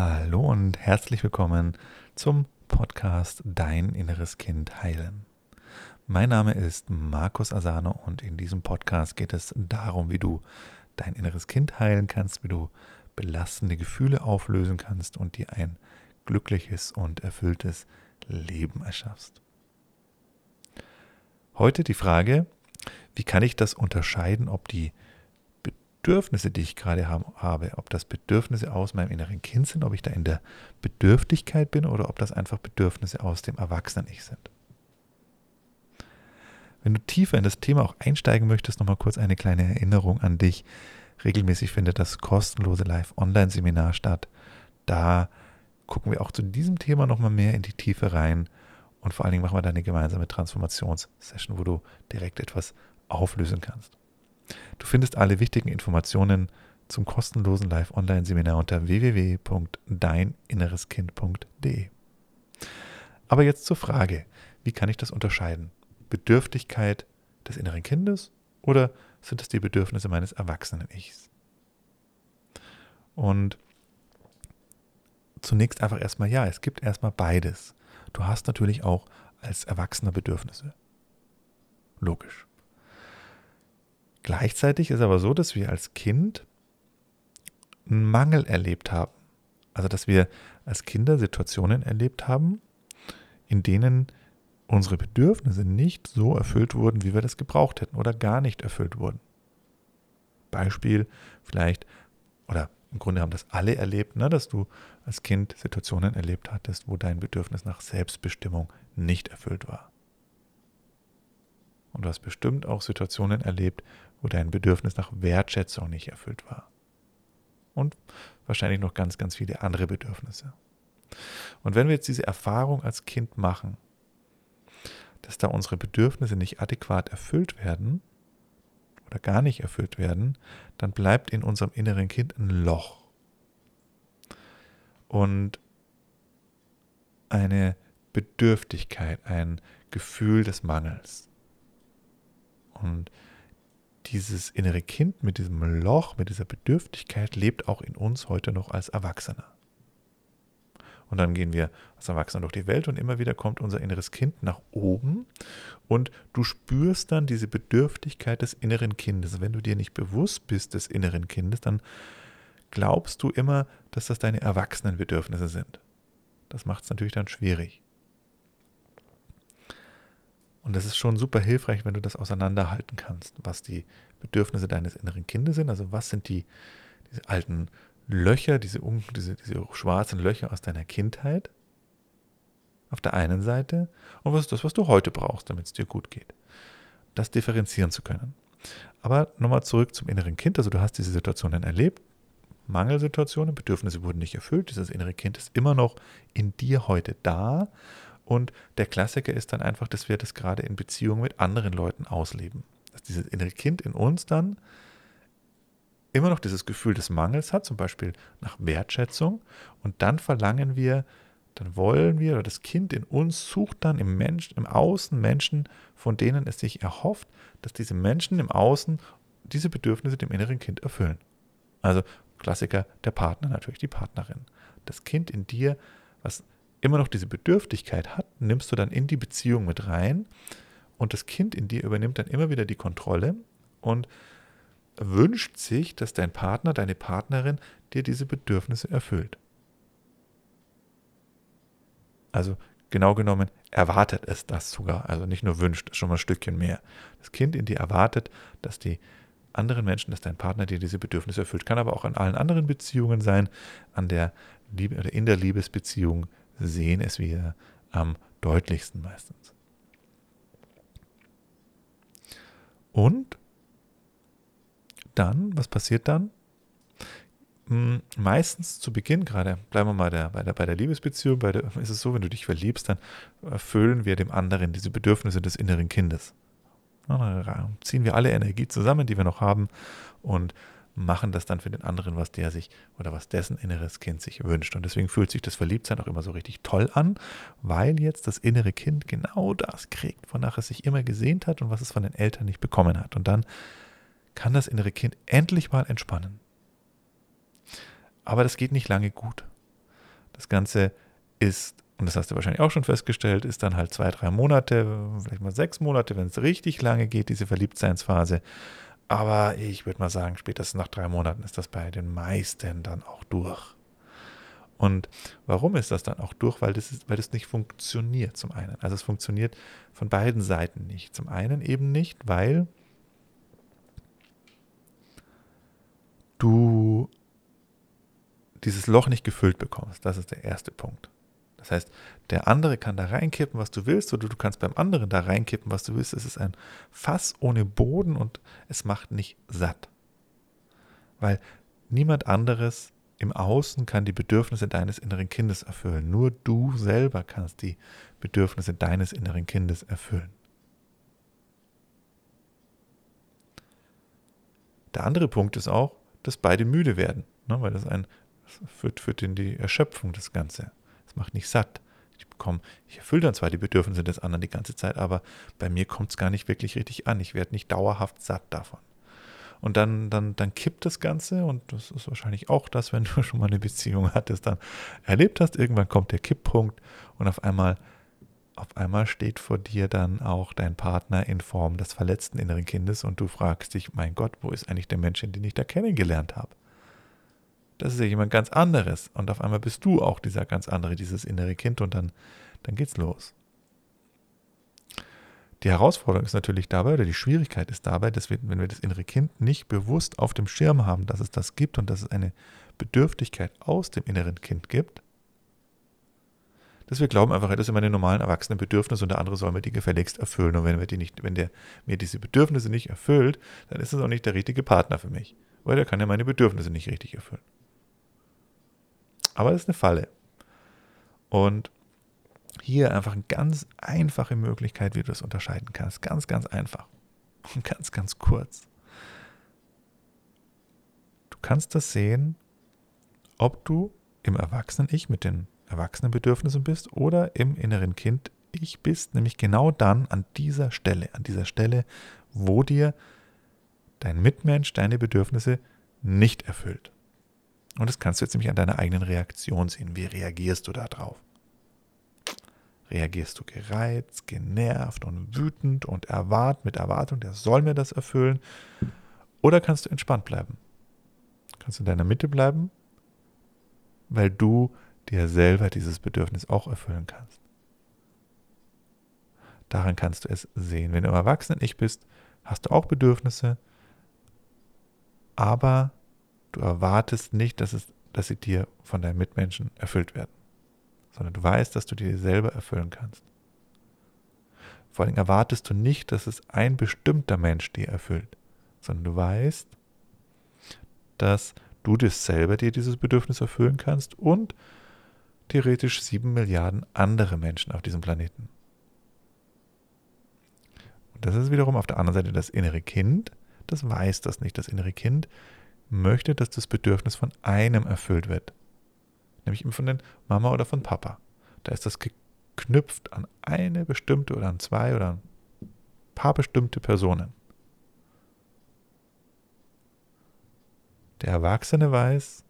Hallo und herzlich willkommen zum Podcast Dein inneres Kind heilen. Mein Name ist Markus Asano und in diesem Podcast geht es darum, wie du dein inneres Kind heilen kannst, wie du belastende Gefühle auflösen kannst und dir ein glückliches und erfülltes Leben erschaffst. Heute die Frage, wie kann ich das unterscheiden, ob die Bedürfnisse, die ich gerade habe, ob das Bedürfnisse aus meinem inneren Kind sind, ob ich da in der Bedürftigkeit bin oder ob das einfach Bedürfnisse aus dem Erwachsenen-Ich sind. Wenn du tiefer in das Thema auch einsteigen möchtest, nochmal kurz eine kleine Erinnerung an dich. Regelmäßig findet das kostenlose Live-Online-Seminar statt. Da gucken wir auch zu diesem Thema nochmal mehr in die Tiefe rein und vor allen Dingen machen wir da eine gemeinsame Transformationssession, wo du direkt etwas auflösen kannst. Du findest alle wichtigen Informationen zum kostenlosen Live-Online-Seminar unter www.deininnereskind.de. Aber jetzt zur Frage, wie kann ich das unterscheiden? Bedürftigkeit des inneren Kindes oder sind es die Bedürfnisse meines Erwachsenen-Ichs? Und zunächst einfach erstmal ja, es gibt erstmal beides. Du hast natürlich auch als Erwachsener Bedürfnisse. Logisch. Gleichzeitig ist aber so, dass wir als Kind einen Mangel erlebt haben. Also dass wir als Kinder Situationen erlebt haben, in denen unsere Bedürfnisse nicht so erfüllt wurden, wie wir das gebraucht hätten oder gar nicht erfüllt wurden. Beispiel vielleicht, oder im Grunde haben das alle erlebt, ne, dass du als Kind Situationen erlebt hattest, wo dein Bedürfnis nach Selbstbestimmung nicht erfüllt war. Und du hast bestimmt auch Situationen erlebt, wo dein Bedürfnis nach Wertschätzung nicht erfüllt war. Und wahrscheinlich noch ganz, ganz viele andere Bedürfnisse. Und wenn wir jetzt diese Erfahrung als Kind machen, dass da unsere Bedürfnisse nicht adäquat erfüllt werden oder gar nicht erfüllt werden, dann bleibt in unserem inneren Kind ein Loch. Und eine Bedürftigkeit, ein Gefühl des Mangels. Und dieses innere Kind mit diesem Loch, mit dieser Bedürftigkeit lebt auch in uns heute noch als Erwachsener. Und dann gehen wir als Erwachsener durch die Welt und immer wieder kommt unser inneres Kind nach oben und du spürst dann diese Bedürftigkeit des inneren Kindes. Wenn du dir nicht bewusst bist des inneren Kindes, dann glaubst du immer, dass das deine Erwachsenenbedürfnisse sind. Das macht es natürlich dann schwierig. Und das ist schon super hilfreich, wenn du das auseinanderhalten kannst, was die Bedürfnisse deines inneren Kindes sind. Also was sind die diese alten Löcher, diese, diese, diese schwarzen Löcher aus deiner Kindheit auf der einen Seite und was ist das, was du heute brauchst, damit es dir gut geht. Das differenzieren zu können. Aber nochmal zurück zum inneren Kind. Also du hast diese Situationen erlebt, Mangelsituationen, Bedürfnisse wurden nicht erfüllt. Dieses innere Kind ist immer noch in dir heute da und der Klassiker ist dann einfach, dass wir das gerade in Beziehungen mit anderen Leuten ausleben. Dass dieses innere Kind in uns dann immer noch dieses Gefühl des Mangels hat, zum Beispiel nach Wertschätzung. Und dann verlangen wir, dann wollen wir, oder das Kind in uns sucht dann im Menschen, im Außen Menschen, von denen es sich erhofft, dass diese Menschen im Außen diese Bedürfnisse dem inneren Kind erfüllen. Also Klassiker, der Partner natürlich, die Partnerin. Das Kind in dir, was immer noch diese Bedürftigkeit hat, nimmst du dann in die Beziehung mit rein und das Kind in dir übernimmt dann immer wieder die Kontrolle und wünscht sich, dass dein Partner, deine Partnerin dir diese Bedürfnisse erfüllt. Also genau genommen erwartet es das sogar, also nicht nur wünscht, schon mal ein Stückchen mehr. Das Kind in dir erwartet, dass die anderen Menschen, dass dein Partner dir diese Bedürfnisse erfüllt. Kann aber auch in allen anderen Beziehungen sein, an der Liebe oder in der Liebesbeziehung sehen es wir am deutlichsten meistens. Und dann, was passiert dann? Hm, meistens zu Beginn, gerade bleiben wir mal der, bei, der, bei der Liebesbeziehung, bei der, ist es so, wenn du dich verliebst, dann erfüllen wir dem anderen diese Bedürfnisse des inneren Kindes. Dann ziehen wir alle Energie zusammen, die wir noch haben und machen das dann für den anderen, was der sich oder was dessen inneres Kind sich wünscht. Und deswegen fühlt sich das Verliebtsein auch immer so richtig toll an, weil jetzt das innere Kind genau das kriegt, wonach es sich immer gesehnt hat und was es von den Eltern nicht bekommen hat. Und dann kann das innere Kind endlich mal entspannen. Aber das geht nicht lange gut. Das Ganze ist, und das hast du wahrscheinlich auch schon festgestellt, ist dann halt zwei, drei Monate, vielleicht mal sechs Monate, wenn es richtig lange geht, diese Verliebtseinsphase. Aber ich würde mal sagen, spätestens nach drei Monaten ist das bei den meisten dann auch durch. Und warum ist das dann auch durch? Weil das, ist, weil das nicht funktioniert zum einen. Also es funktioniert von beiden Seiten nicht. Zum einen eben nicht, weil du dieses Loch nicht gefüllt bekommst. Das ist der erste Punkt. Das heißt, der andere kann da reinkippen, was du willst, oder du kannst beim anderen da reinkippen, was du willst. Es ist ein Fass ohne Boden und es macht nicht satt. Weil niemand anderes im Außen kann die Bedürfnisse deines inneren Kindes erfüllen. Nur du selber kannst die Bedürfnisse deines inneren Kindes erfüllen. Der andere Punkt ist auch, dass beide müde werden, ne, weil das ein das führt, führt in die Erschöpfung das Ganze. Macht nicht satt. Ich bekomme, ich erfülle dann zwar die Bedürfnisse des anderen die ganze Zeit, aber bei mir kommt es gar nicht wirklich richtig an. Ich werde nicht dauerhaft satt davon. Und dann, dann, dann kippt das Ganze und das ist wahrscheinlich auch das, wenn du schon mal eine Beziehung hattest, dann erlebt hast, irgendwann kommt der Kipppunkt und auf einmal, auf einmal steht vor dir dann auch dein Partner in Form des verletzten inneren Kindes und du fragst dich, mein Gott, wo ist eigentlich der Mensch, den ich da kennengelernt habe? Das ist ja jemand ganz anderes und auf einmal bist du auch dieser ganz andere, dieses innere Kind und dann, dann geht's los. Die Herausforderung ist natürlich dabei, oder die Schwierigkeit ist dabei, dass wir, wenn wir das innere Kind nicht bewusst auf dem Schirm haben, dass es das gibt und dass es eine Bedürftigkeit aus dem inneren Kind gibt, dass wir glauben einfach, das sind meine normalen erwachsenen Bedürfnisse und der andere soll mir die gefälligst erfüllen. Und wenn, wir die nicht, wenn der mir diese Bedürfnisse nicht erfüllt, dann ist es auch nicht der richtige Partner für mich, weil der kann ja meine Bedürfnisse nicht richtig erfüllen. Aber das ist eine Falle. Und hier einfach eine ganz einfache Möglichkeit, wie du das unterscheiden kannst. Ganz, ganz einfach. Und ganz, ganz kurz. Du kannst das sehen, ob du im Erwachsenen-Ich mit den Erwachsenenbedürfnissen bist oder im inneren Kind-Ich bist, nämlich genau dann an dieser Stelle, an dieser Stelle, wo dir dein Mitmensch deine Bedürfnisse nicht erfüllt. Und das kannst du jetzt nämlich an deiner eigenen Reaktion sehen. Wie reagierst du da drauf? Reagierst du gereizt, genervt und wütend und erwart mit Erwartung, der soll mir das erfüllen? Oder kannst du entspannt bleiben? Kannst du in deiner Mitte bleiben, weil du dir selber dieses Bedürfnis auch erfüllen kannst. Daran kannst du es sehen. Wenn du im Erwachsenen-Ich bist, hast du auch Bedürfnisse, aber du erwartest nicht, dass, es, dass sie dir von deinen Mitmenschen erfüllt werden sondern du weißt, dass du dir selber erfüllen kannst. Vor allem erwartest du nicht, dass es ein bestimmter Mensch dir erfüllt, sondern du weißt, dass du dir selber dir dieses Bedürfnis erfüllen kannst und theoretisch sieben Milliarden andere Menschen auf diesem Planeten. Und das ist wiederum auf der anderen Seite das innere Kind, das weiß das nicht. Das innere Kind möchte, dass das Bedürfnis von einem erfüllt wird nämlich von den Mama oder von Papa. Da ist das geknüpft an eine bestimmte oder an zwei oder ein paar bestimmte Personen. Der Erwachsene weiß,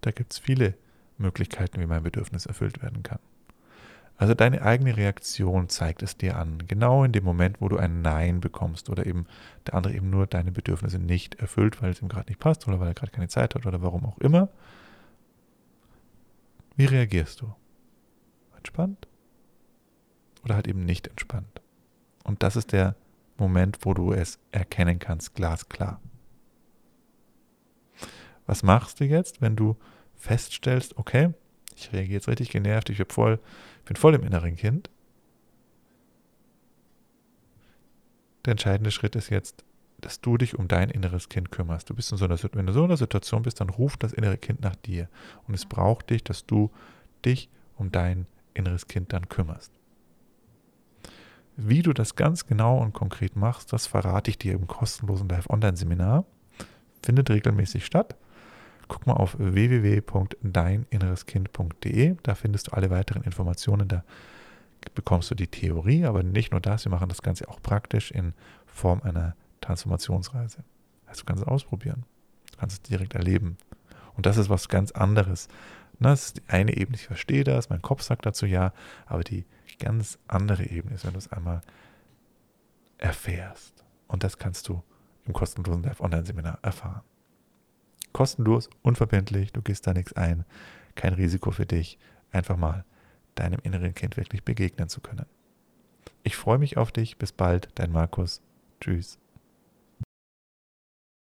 da gibt es viele Möglichkeiten, wie mein Bedürfnis erfüllt werden kann. Also deine eigene Reaktion zeigt es dir an, genau in dem Moment, wo du ein Nein bekommst oder eben der andere eben nur deine Bedürfnisse nicht erfüllt, weil es ihm gerade nicht passt oder weil er gerade keine Zeit hat oder warum auch immer, wie reagierst du? Entspannt? Oder halt eben nicht entspannt? Und das ist der Moment, wo du es erkennen kannst, glasklar. Was machst du jetzt, wenn du feststellst, okay, ich reagiere jetzt richtig genervt, ich bin voll, bin voll im inneren Kind? Der entscheidende Schritt ist jetzt, dass du dich um dein inneres Kind kümmerst. Du bist in so einer, wenn du so in einer Situation bist, dann ruft das innere Kind nach dir. Und es braucht dich, dass du dich um dein inneres Kind dann kümmerst. Wie du das ganz genau und konkret machst, das verrate ich dir im kostenlosen Live-Online-Seminar. Findet regelmäßig statt. Guck mal auf www.deininnereskind.de. Da findest du alle weiteren Informationen. Da bekommst du die Theorie, aber nicht nur das. Wir machen das Ganze auch praktisch in Form einer Transformationsreise. Also du kannst es ausprobieren. Du kannst es direkt erleben. Und das ist was ganz anderes, Das ist die eine Ebene, ich verstehe das, mein Kopf sagt dazu ja, aber die ganz andere Ebene ist, wenn du es einmal erfährst. Und das kannst du im kostenlosen Live Online-Seminar erfahren. Kostenlos, unverbindlich, du gehst da nichts ein, kein Risiko für dich, einfach mal deinem inneren Kind wirklich begegnen zu können. Ich freue mich auf dich, bis bald, dein Markus. Tschüss.